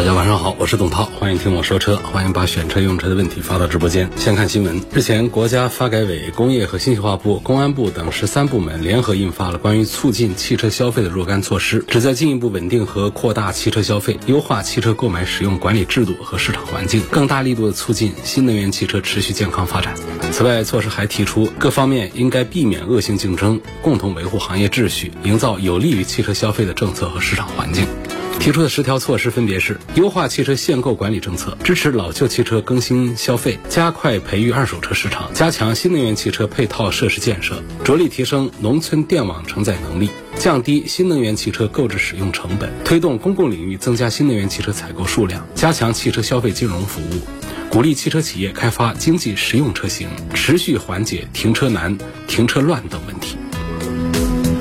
大家晚上好，我是董涛，欢迎听我说车，欢迎把选车用车的问题发到直播间。先看新闻，日前，国家发改委、工业和信息化部、公安部等十三部门联合印发了关于促进汽车消费的若干措施，旨在进一步稳定和扩大汽车消费，优化汽车购买使用管理制度和市场环境，更大力度的促进新能源汽车持续健康发展。此外，措施还提出，各方面应该避免恶性竞争，共同维护行业秩序，营造有利于汽车消费的政策和市场环境。提出的十条措施分别是：优化汽车限购管理政策，支持老旧汽车更新消费，加快培育二手车市场，加强新能源汽车配套设施建设，着力提升农村电网承载能力，降低新能源汽车购置使用成本，推动公共领域增加新能源汽车采购数量，加强汽车消费金融服务，鼓励汽车企业开发经济实用车型，持续缓解停车难、停车乱等问题。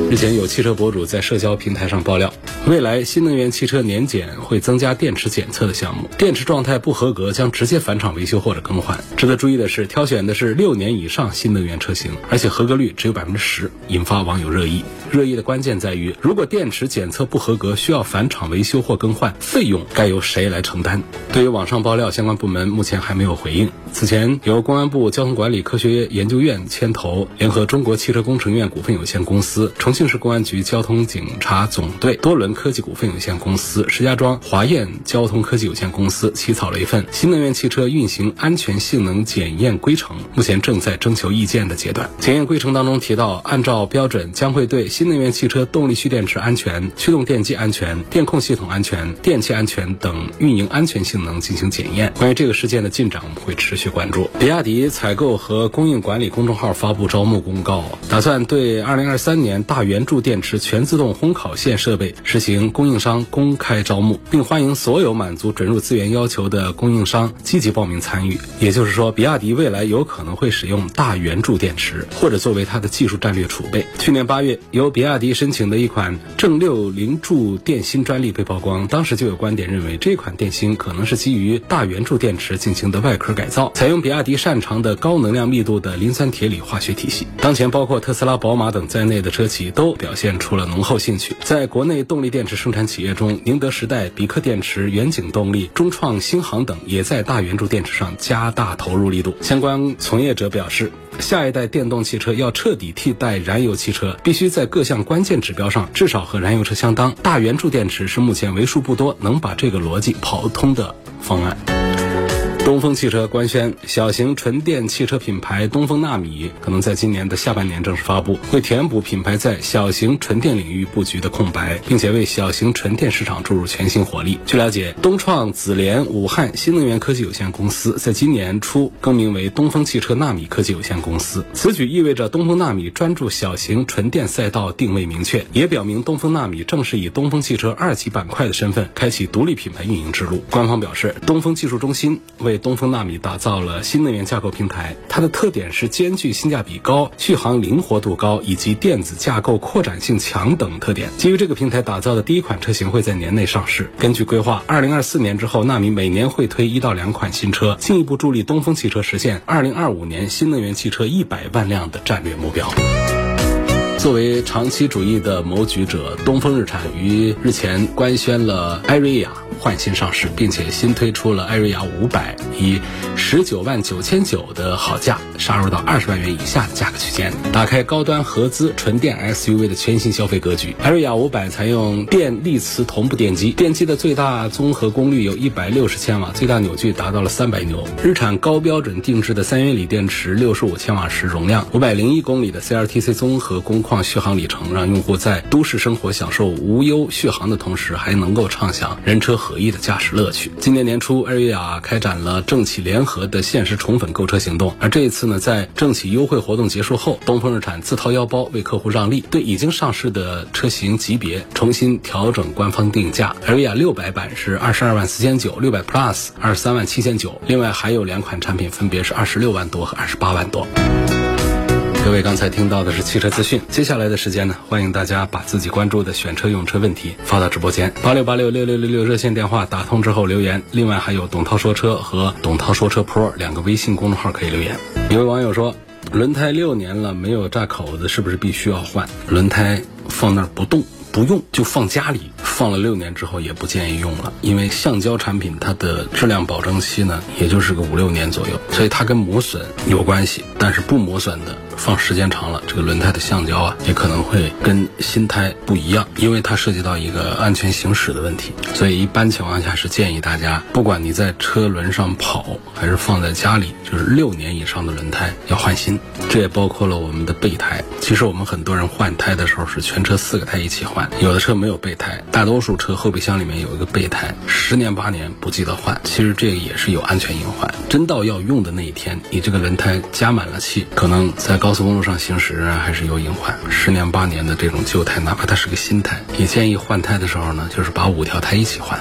日前，有汽车博主在社交平台上爆料，未来新能源汽车年检会增加电池检测的项目，电池状态不合格将直接返厂维修或者更换。值得注意的是，挑选的是六年以上新能源车型，而且合格率只有百分之十，引发网友热议。热议的关键在于，如果电池检测不合格，需要返厂维修或更换，费用该由谁来承担？对于网上爆料，相关部门目前还没有回应。此前，由公安部交通管理科学研究院牵头，联合中国汽车工程院股份有限公司、重庆庆市公安局交通警察总队、多伦科技股份有限公司、石家庄华燕交通科技有限公司起草了一份新能源汽车运行安全性能检验规程，目前正在征求意见的阶段。检验规程当中提到，按照标准将会对新能源汽车动力蓄电池安全、驱动电机安全、电控系统安全、电气安全等运营安全性能进行检验。关于这个事件的进展，我们会持续关注。比亚迪采购和供应管理公众号发布招募公告，打算对2023年大圆柱电池全自动烘烤线设备实行供应商公开招募，并欢迎所有满足准入资源要求的供应商积极报名参与。也就是说，比亚迪未来有可能会使用大圆柱电池，或者作为它的技术战略储备。去年八月，由比亚迪申请的一款正六零柱电芯专利被曝光，当时就有观点认为这款电芯可能是基于大圆柱电池进行的外壳改造，采用比亚迪擅长的高能量密度的磷酸铁锂化学体系。当前，包括特斯拉、宝马等在内的车企都表现出了浓厚兴趣。在国内动力电池生产企业中，宁德时代、比克电池、远景动力、中创新航等也在大圆柱电池上加大投入力度。相关从业者表示，下一代电动汽车要彻底替代燃油汽车，必须在各项关键指标上至少和燃油车相当。大圆柱电池是目前为数不多能把这个逻辑跑通的方案。东风汽车官宣，小型纯电汽车品牌东风纳米可能在今年的下半年正式发布，会填补品牌在小型纯电领域布局的空白，并且为小型纯电市场注入全新活力。据了解，东创紫联武汉新能源科技有限公司在今年初更名为东风汽车纳米科技有限公司，此举意味着东风纳米专注小型纯电赛道定位明确，也表明东风纳米正式以东风汽车二级板块的身份开启独立品牌运营之路。官方表示，东风技术中心为东风纳米打造了新能源架构平台，它的特点是兼具性价比高、续航灵活度高以及电子架构扩展性强等特点。基于这个平台打造的第一款车型会在年内上市。根据规划，二零二四年之后，纳米每年会推一到两款新车，进一步助力东风汽车实现二零二五年新能源汽车一百万辆的战略目标。作为长期主义的谋局者，东风日产于日前官宣了艾瑞雅换新上市，并且新推出了艾瑞雅五百，以十九万九千九的好价杀入到二十万元以下的价格区间，打开高端合资纯电 SUV 的全新消费格局。艾瑞雅五百采用电力磁同步电机，电机的最大综合功率有一百六十千瓦，最大扭矩达到了三百牛。日产高标准定制的三元锂电池，六十五千瓦时容量，五百零一公里的 CRTC 综合工况续航里程，让用户在都市生活享受无忧续航的同时，还能够畅享人车合。合一的驾驶乐趣。今年年初，艾瑞雅开展了政企联合的限时宠粉购车行动，而这一次呢，在政企优惠活动结束后，东风日产自掏腰包为客户让利，对已经上市的车型级别重新调整官方定价。艾瑞雅六百版是二十二万四千九，六百 Plus 二十三万七千九，另外还有两款产品分别是二十六万多和二十八万多。各位刚才听到的是汽车资讯，接下来的时间呢，欢迎大家把自己关注的选车用车问题发到直播间八六八六六六六六热线电话打通之后留言，另外还有董涛说车和董涛说车 Pro 两个微信公众号可以留言。有位网友说，轮胎六年了没有炸口子，是不是必须要换？轮胎放那儿不动。不用就放家里，放了六年之后也不建议用了，因为橡胶产品它的质量保证期呢，也就是个五六年左右，所以它跟磨损有关系，但是不磨损的。放时间长了，这个轮胎的橡胶啊，也可能会跟新胎不一样，因为它涉及到一个安全行驶的问题。所以一般情况下是建议大家，不管你在车轮上跑，还是放在家里，就是六年以上的轮胎要换新。这也包括了我们的备胎。其实我们很多人换胎的时候是全车四个胎一起换，有的车没有备胎，大多数车后备箱里面有一个备胎，十年八年不记得换。其实这个也是有安全隐患。真到要用的那一天，你这个轮胎加满了气，可能在高。高速公路上行驶还是有隐患。十年八年的这种旧胎，哪怕它是个新胎，也建议换胎的时候呢，就是把五条胎一起换。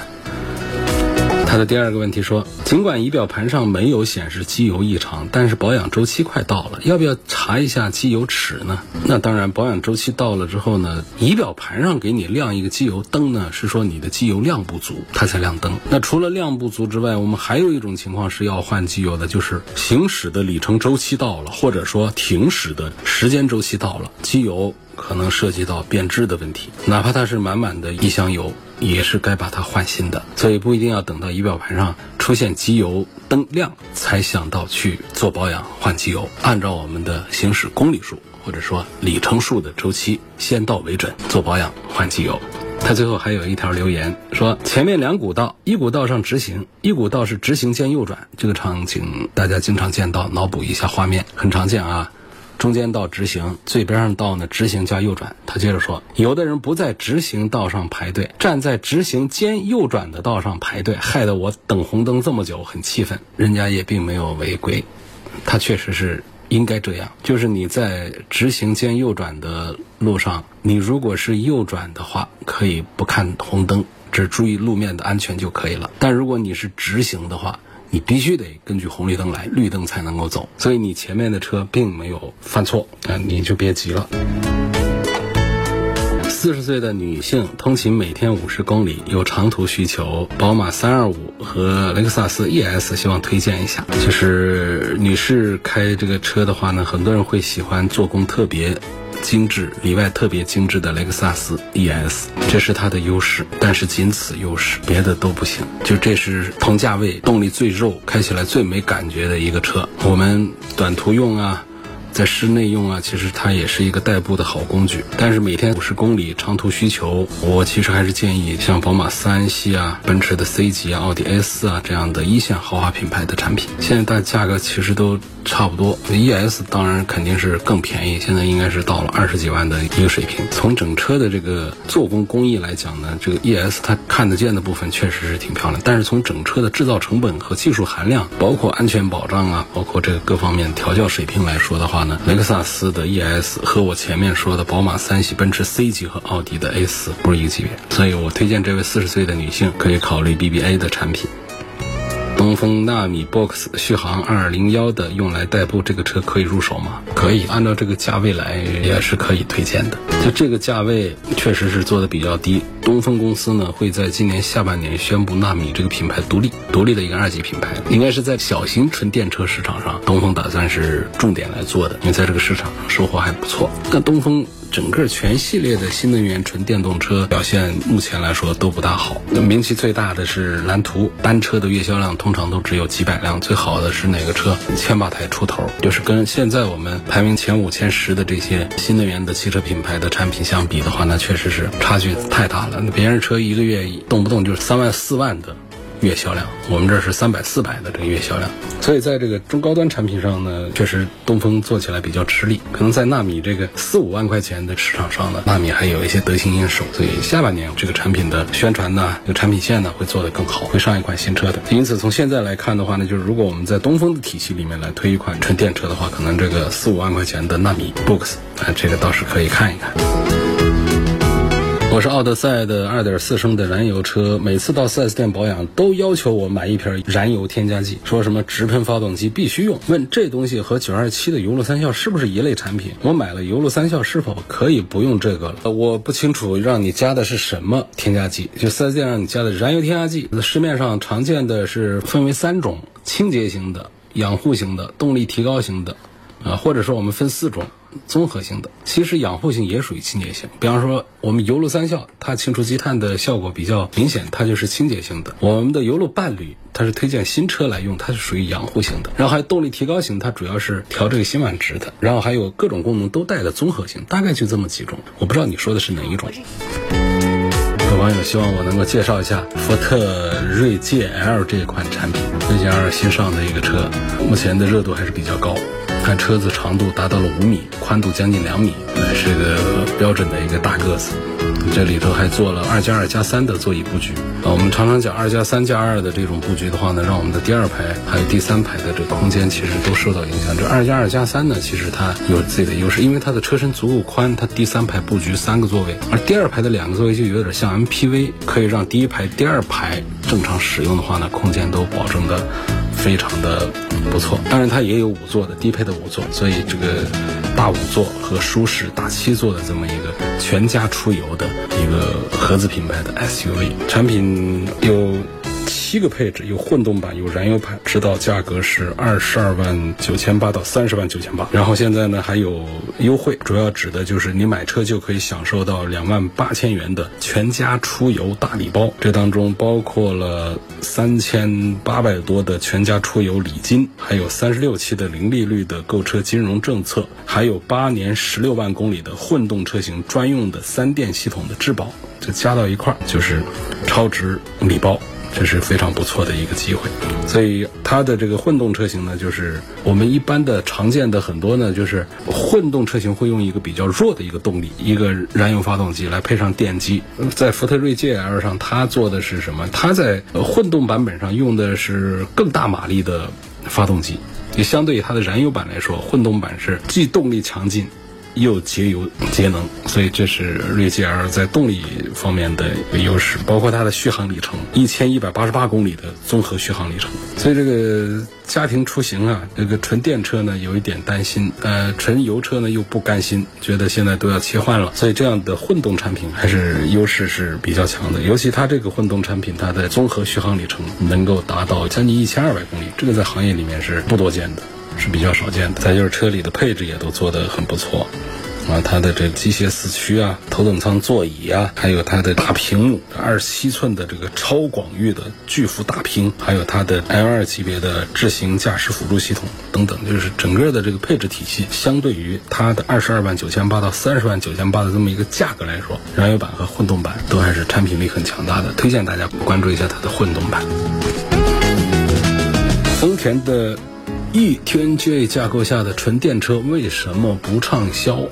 他的第二个问题说，尽管仪表盘上没有显示机油异常，但是保养周期快到了，要不要查一下机油尺呢？那当然，保养周期到了之后呢，仪表盘上给你亮一个机油灯呢，是说你的机油量不足，它才亮灯。那除了量不足之外，我们还有一种情况是要换机油的，就是行驶的里程周期到了，或者说停驶的时间周期到了，机油可能涉及到变质的问题，哪怕它是满满的一箱油。也是该把它换新的，所以不一定要等到仪表盘上出现机油灯亮才想到去做保养换机油。按照我们的行驶公里数或者说里程数的周期，先到为准做保养换机油。他最后还有一条留言说：前面两股道，一股道上直行，一股道是直行兼右转，这个场景大家经常见到，脑补一下画面，很常见啊。中间道直行，最边上道呢直行加右转。他接着说，有的人不在直行道上排队，站在直行兼右转的道上排队，害得我等红灯这么久，很气愤。人家也并没有违规，他确实是应该这样。就是你在直行兼右转的路上，你如果是右转的话，可以不看红灯，只注意路面的安全就可以了。但如果你是直行的话，你必须得根据红绿灯来，绿灯才能够走。所以你前面的车并没有犯错，啊，你就别急了。四十岁的女性通勤每天五十公里，有长途需求，宝马三二五和雷克萨斯 ES 希望推荐一下。就是女士开这个车的话呢，很多人会喜欢做工特别。精致里外特别精致的雷克萨斯 ES，这是它的优势，但是仅此优势，别的都不行。就这是同价位动力最肉、开起来最没感觉的一个车。我们短途用啊。在室内用啊，其实它也是一个代步的好工具。但是每天五十公里长途需求，我其实还是建议像宝马三系啊、奔驰的 C 级啊、奥迪 A 四啊这样的一线豪华品牌的产品。现在大价格其实都差不多，ES 当然肯定是更便宜，现在应该是到了二十几万的一个水平。从整车的这个做工工艺来讲呢，这个 ES 它看得见的部分确实是挺漂亮。但是从整车的制造成本和技术含量，包括安全保障啊，包括这个各方面调教水平来说的话，雷克萨斯的 ES 和我前面说的宝马三系、奔驰 C 级和奥迪的 A4 不是一个级别，所以我推荐这位四十岁的女性可以考虑 BBA 的产品。东风纳米 Box 续航二零幺的用来代步，这个车可以入手吗？可以，按照这个价位来也是可以推荐的。就这个价位确实是做的比较低。东风公司呢会在今年下半年宣布纳米这个品牌独立，独立的一个二级品牌，应该是在小型纯电车市场上，东风打算是重点来做的，因为在这个市场上收获还不错。那东风。整个全系列的新能源纯电动车表现，目前来说都不大好。那名气最大的是蓝图，单车的月销量通常都只有几百辆。最好的是哪个车？千把台出头，就是跟现在我们排名前五、前十的这些新能源的汽车品牌的产品相比的话，那确实是差距太大了。那别人车一个月动不动就是三万、四万的。月销量，我们这是三百四百的这个月销量。所以在这个中高端产品上呢，确实东风做起来比较吃力。可能在纳米这个四五万块钱的市场上呢，纳米还有一些得心应手。所以下半年这个产品的宣传呢，这个产品线呢会做得更好，会上一款新车的。因此从现在来看的话呢，就是如果我们在东风的体系里面来推一款纯电车的话，可能这个四五万块钱的纳米 Box 啊，这个倒是可以看一看。我是奥德赛的2.4升的燃油车，每次到 4S 店保养都要求我买一瓶燃油添加剂，说什么直喷发动机必须用。问这东西和927的油路三效是不是一类产品？我买了油路三效是否可以不用这个了？我不清楚让你加的是什么添加剂，就 4S 店让你加的燃油添加剂。市面上常见的是分为三种：清洁型的、养护型的、动力提高型的，啊，或者说我们分四种。综合性的，其实养护性也属于清洁性。比方说，我们油路三效，它清除积碳的效果比较明显，它就是清洁性的。我们的油路伴侣，它是推荐新车来用，它是属于养护型的。然后还有动力提高型，它主要是调这个辛烷值的。然后还有各种功能都带的综合性，大概就这么几种。我不知道你说的是哪一种。有网友希望我能够介绍一下福特锐界 L 这款产品，锐界 L 新上的一个车，目前的热度还是比较高。看车子长度达到了五米，宽度将近两米，是个标准的一个大个子。这里头还做了二加二加三的座椅布局啊。我们常常讲二加三加二的这种布局的话呢，让我们的第二排还有第三排的这个空间其实都受到影响。这二加二加三呢，其实它有自己的优势，因为它的车身足够宽，它第三排布局三个座位，而第二排的两个座位就有点像 MPV，可以让第一排、第二排正常使用的话呢，空间都保证的。非常的不错，当然它也有五座的低配的五座，所以这个大五座和舒适大七座的这么一个全家出游的一个合资品牌的 SUV 产品有。七个配置，有混动版，有燃油版，指导价格是二十二万九千八到三十万九千八。然后现在呢还有优惠，主要指的就是你买车就可以享受到两万八千元的全家出游大礼包，这当中包括了三千八百多的全家出游礼金，还有三十六期的零利率的购车金融政策，还有八年十六万公里的混动车型专用的三电系统的质保，这加到一块儿就是超值礼包。这是非常不错的一个机会，所以它的这个混动车型呢，就是我们一般的常见的很多呢，就是混动车型会用一个比较弱的一个动力，一个燃油发动机来配上电机。在福特锐界 L 上，它做的是什么？它在混动版本上用的是更大马力的发动机，也相对于它的燃油版来说，混动版是既动力强劲。又节油节能，所以这是锐界 L 在动力方面的一个优势，包括它的续航里程一千一百八十八公里的综合续航里程。所以这个家庭出行啊，这个纯电车呢有一点担心，呃，纯油车呢又不甘心，觉得现在都要切换了，所以这样的混动产品还是优势是比较强的。尤其它这个混动产品，它的综合续航里程能够达到将近一千二百公里，这个在行业里面是不多见的。是比较少见的。再就是车里的配置也都做得很不错，啊，它的这机械四驱啊，头等舱座椅啊，还有它的大屏幕，二十七寸的这个超广域的巨幅大屏，还有它的 L2 级别的智行驾驶辅助系统等等，就是整个的这个配置体系，相对于它的二十二万九千八到三十万九千八的这么一个价格来说，燃油版和混动版都还是产品力很强大的，推荐大家关注一下它的混动版。丰田的。E TNGA 架构下的纯电车为什么不畅销？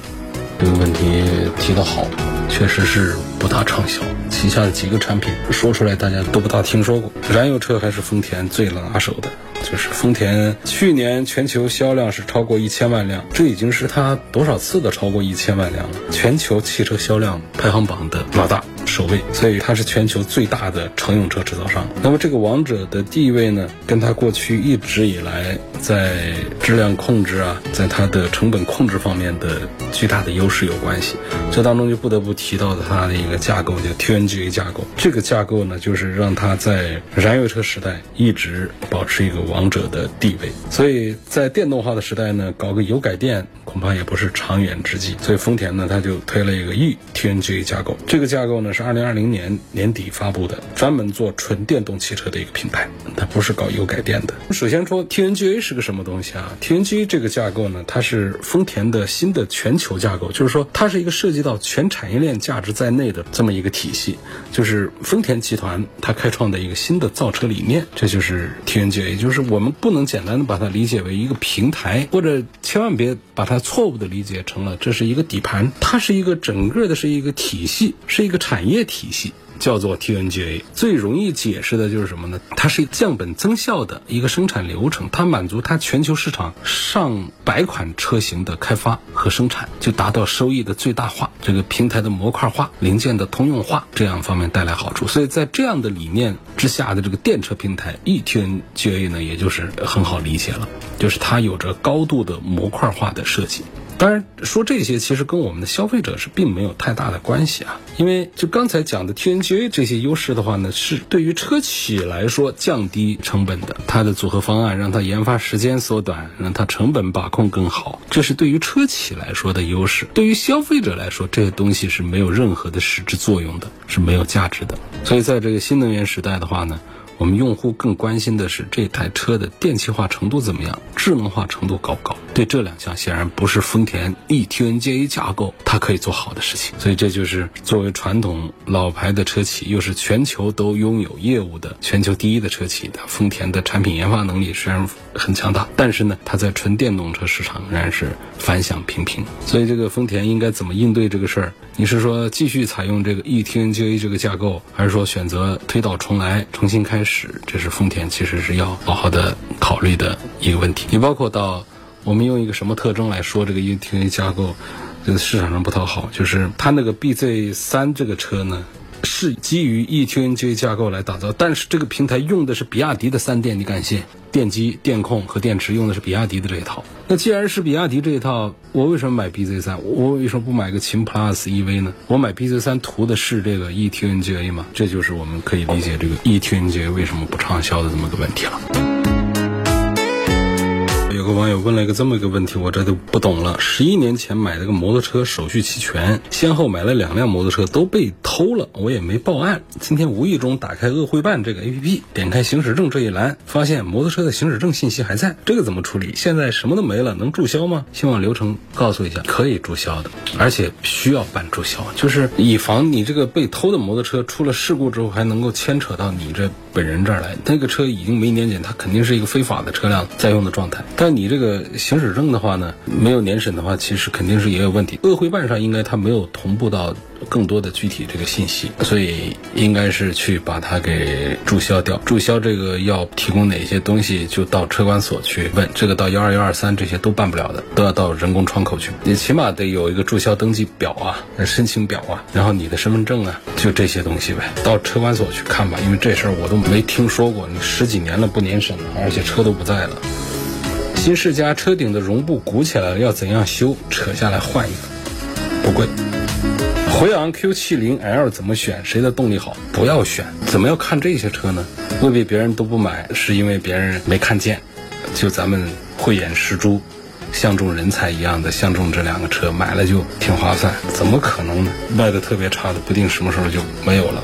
这个问题提得好，确实是不大畅销。旗下的几个产品说出来，大家都不大听说过。燃油车还是丰田最拿手的。就是丰田去年全球销量是超过一千万辆，这已经是它多少次的超过一千万辆了。全球汽车销量排行榜的老大，首位，所以它是全球最大的乘用车制造商。那么这个王者的地位呢，跟它过去一直以来在质量控制啊，在它的成本控制方面的巨大的优势有关系。这当中就不得不提到它的一个架构，叫 TNGA 架构。这个架构呢，就是让它在燃油车时代一直保持一个王。者的地位，所以在电动化的时代呢，搞个油改电恐怕也不是长远之计。所以丰田呢，它就推了一个 e TNGA 架构。这个架构呢是二零二零年年底发布的，专门做纯电动汽车的一个品牌，它不是搞油改电的。首先说 TNGA 是个什么东西啊？TNGA 这个架构呢，它是丰田的新的全球架构，就是说它是一个涉及到全产业链价值在内的这么一个体系，就是丰田集团它开创的一个新的造车理念，这就是 TNGA，就是我们不能简单的把它理解为一个平台，或者千万别把它错误的理解成了这是一个底盘，它是一个整个的是一个体系，是一个产业这体系。叫做 TNGA，最容易解释的就是什么呢？它是降本增效的一个生产流程，它满足它全球市场上百款车型的开发和生产，就达到收益的最大化，这个平台的模块化、零件的通用化这样方面带来好处。所以在这样的理念之下的这个电车平台 eTNGA 呢，也就是很好理解了，就是它有着高度的模块化的设计。当然，说这些其实跟我们的消费者是并没有太大的关系啊，因为就刚才讲的 TNGA 这些优势的话呢，是对于车企来说降低成本的，它的组合方案让它研发时间缩短，让它成本把控更好，这是对于车企来说的优势。对于消费者来说，这些东西是没有任何的实质作用的，是没有价值的。所以在这个新能源时代的话呢。我们用户更关心的是这台车的电气化程度怎么样，智能化程度高不高？对这两项显然不是丰田 eTNGA 架构它可以做好的事情。所以这就是作为传统老牌的车企，又是全球都拥有业务的全球第一的车企的丰田的产品研发能力虽然很强大，但是呢，它在纯电动车市场仍然是反响平平。所以这个丰田应该怎么应对这个事儿？你是说继续采用这个 eTNGA 这个架构，还是说选择推倒重来，重新开始？是，这是丰田其实是要好好的考虑的一个问题。你包括到我们用一个什么特征来说这个 eTA 架构，这个市场上不太好，就是它那个 BZ 三这个车呢，是基于 E T N G A 架构来打造，但是这个平台用的是比亚迪的三电，你敢信？电机、电控和电池用的是比亚迪的这一套。那既然是比亚迪这一套，我为什么买 BZ 三？我为什么不买个秦 PLUS EV 呢？我买 BZ 三图的是这个 eTNGA 吗？这就是我们可以理解这个 eTNGA 为什么不畅销的这么个问题了。有个网友问了一个这么一个问题，我这都不懂了。十一年前买了个摩托车，手续齐全，先后买了两辆摩托车都被偷了，我也没报案。今天无意中打开鄂汇办这个 APP，点开行驶证这一栏，发现摩托车的行驶证信息还在，这个怎么处理？现在什么都没了，能注销吗？希望流程告诉一下，可以注销的，而且需要办注销，就是以防你这个被偷的摩托车出了事故之后还能够牵扯到你这本人这儿来。那个车已经没年检，它肯定是一个非法的车辆在用的状态。但你这个行驶证的话呢，没有年审的话，其实肯定是也有问题。鄂汇办上应该它没有同步到更多的具体这个信息，所以应该是去把它给注销掉。注销这个要提供哪些东西，就到车管所去问。这个到幺二幺二三这些都办不了的，都要到人工窗口去。你起码得有一个注销登记表啊，申请表啊，然后你的身份证啊，就这些东西呗。到车管所去看吧，因为这事儿我都没听说过。你十几年了不年审了，而且车都不在了。新世嘉车顶的绒布鼓起来了，要怎样修？扯下来换一个，不贵。辉昂 Q70L 怎么选？谁的动力好？不要选。怎么要看这些车呢？未必别人都不买，是因为别人没看见。就咱们慧眼识珠、相中人才一样的相中这两个车，买了就挺划算。怎么可能呢？卖的特别差的，不定什么时候就没有了。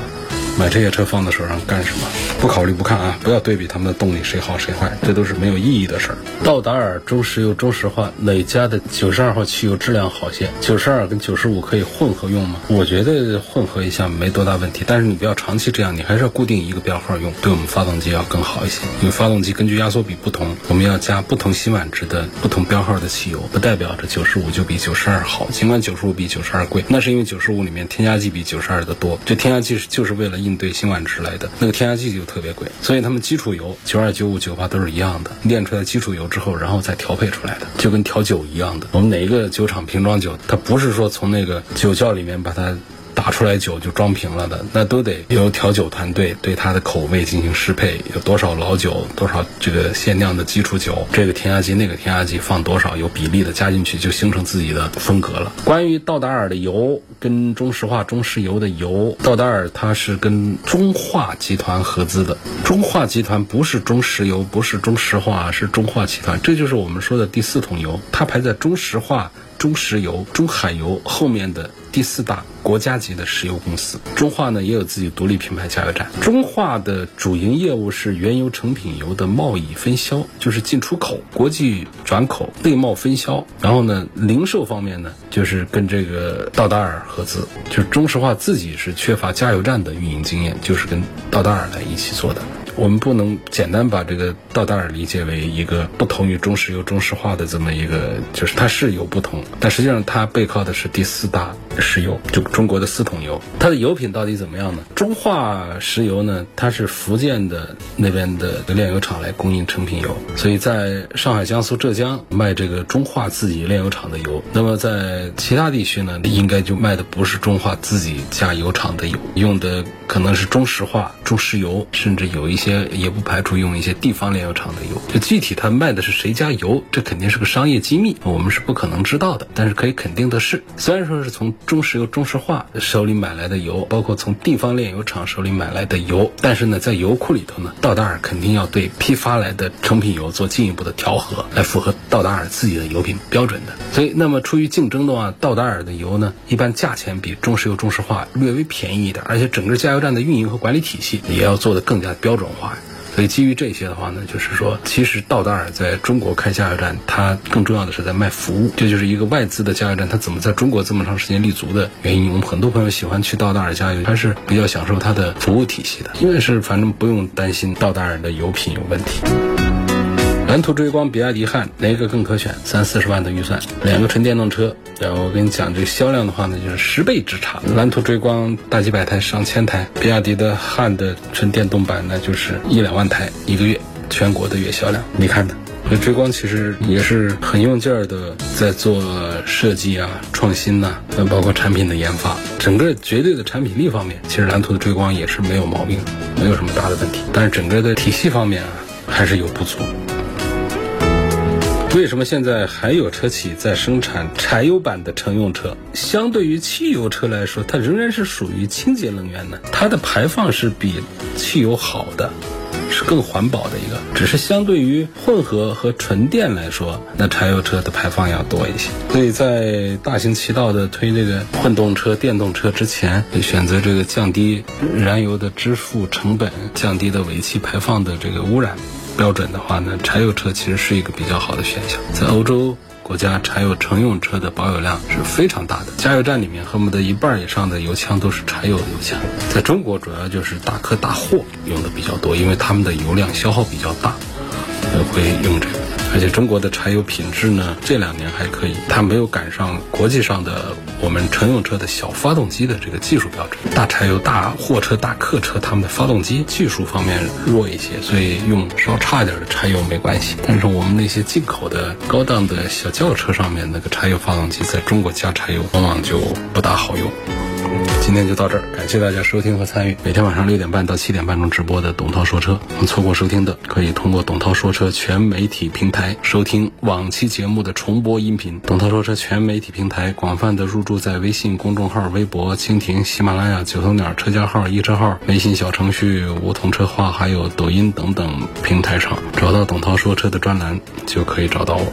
买这些车放在手上干什么？不考虑不看啊！不要对比他们的动力谁好谁坏，这都是没有意义的事儿。道达尔中石油中石化哪家的九十二号汽油质量好些？九十二跟九十五可以混合用吗？我觉得混合一下没多大问题，但是你不要长期这样，你还是要固定一个标号用，对我们发动机要更好一些。因为发动机根据压缩比不同，我们要加不同辛烷值的不同标号的汽油，不代表着九十五就比九十二好。尽管九十五比九十二贵，那是因为九十五里面添加剂比九十二的多。这添加剂是就是为了。应对新冠之类的那个添加剂就特别贵，所以他们基础油九二九五九八都是一样的，炼出来基础油之后，然后再调配出来的，就跟调酒一样的。我们哪一个酒厂瓶装酒，它不是说从那个酒窖里面把它打出来酒就装瓶了的，那都得由调酒团队对它的口味进行适配，有多少老酒，多少这个限量的基础酒，这个添加剂那个添加剂放多少，有比例的加进去，就形成自己的风格了。关于道达尔的油跟中石化、中石油的油，道达尔它是跟中化集团合资的，中化集团不是中石油，不是中石化，是中化集团，这就是我们说的第四桶油，它排在中石化。中石油、中海油后面的第四大国家级的石油公司，中化呢也有自己独立品牌加油站。中化的主营业务是原油成品油的贸易分销，就是进出口、国际转口、内贸分销。然后呢，零售方面呢，就是跟这个道达尔合资。就是中石化自己是缺乏加油站的运营经验，就是跟道达尔来一起做的。我们不能简单把这个道达尔理解为一个不同于中石油、中石化的这么一个，就是它是有不同，但实际上它背靠的是第四大石油，就中国的四桶油。它的油品到底怎么样呢？中化石油呢，它是福建的那边的炼油厂来供应成品油，所以在上海、江苏、浙江卖这个中化自己炼油厂的油。那么在其他地区呢，应该就卖的不是中化自己加油厂的油，用的可能是中石化、中石油，甚至有一些。也不排除用一些地方炼油厂的油，就具体他卖的是谁家油，这肯定是个商业机密，我们是不可能知道的。但是可以肯定的是，虽然说是从中石油、中石化手里买来的油，包括从地方炼油厂手里买来的油，但是呢，在油库里头呢，道达尔肯定要对批发来的成品油做进一步的调和，来符合道达尔自己的油品标准的。所以，那么出于竞争的话，道达尔的油呢，一般价钱比中石油、中石化略微便宜一点，而且整个加油站的运营和管理体系也要做得更加标准化。所以基于这些的话呢，就是说，其实道达尔在中国开加油站，它更重要的是在卖服务。这就是一个外资的加油站，它怎么在中国这么长时间立足的原因。我们很多朋友喜欢去道达尔加油，还是比较享受它的服务体系的，因为是反正不用担心道达尔的油品有问题。蓝图追光、比亚迪汉哪个更可选？三四十万的预算，两个纯电动车。然后我跟你讲，这个销量的话呢，就是十倍之差。蓝图追光大几百台、上千台，比亚迪的汉的纯电动版呢，就是一两万台一个月，全国的月销量。你看的，所以追光其实也是很用劲儿的在做设计啊、创新呐，包括产品的研发，整个绝对的产品力方面，其实蓝图的追光也是没有毛病，没有什么大的问题。但是整个的体系方面啊，还是有不足。为什么现在还有车企在生产柴油版的乘用车？相对于汽油车来说，它仍然是属于清洁能源的，它的排放是比汽油好的，是更环保的一个。只是相对于混合和纯电来说，那柴油车的排放要多一些。所以在大行其道的推这个混动车、电动车之前，选择这个降低燃油的支付成本、降低的尾气排放的这个污染。标准的话呢，柴油车其实是一个比较好的选项。在欧洲国家，柴油乘用车的保有量是非常大的，加油站里面恨不得一半以上的油枪都是柴油油枪。在中国，主要就是大客大货用的比较多，因为他们的油量消耗比较大，会用这个。而且中国的柴油品质呢，这两年还可以，它没有赶上国际上的我们乘用车的小发动机的这个技术标准。大柴油、大货车、大客车，他们的发动机技术方面弱一些，所以用稍差一点的柴油没关系。但是我们那些进口的高档的小轿车上面那个柴油发动机，在中国加柴油往往就不大好用。今天就到这儿，感谢大家收听和参与。每天晚上六点半到七点半钟直播的董涛说车，错过收听的可以通过董涛说车全媒体平台收听往期节目的重播音频。董涛说车全媒体平台广泛的入驻在微信公众号、微博、蜻蜓、喜马拉雅、九头鸟车家号、一车号、微信小程序、梧桐车话，还有抖音等等平台上，找到董涛说车的专栏就可以找到我。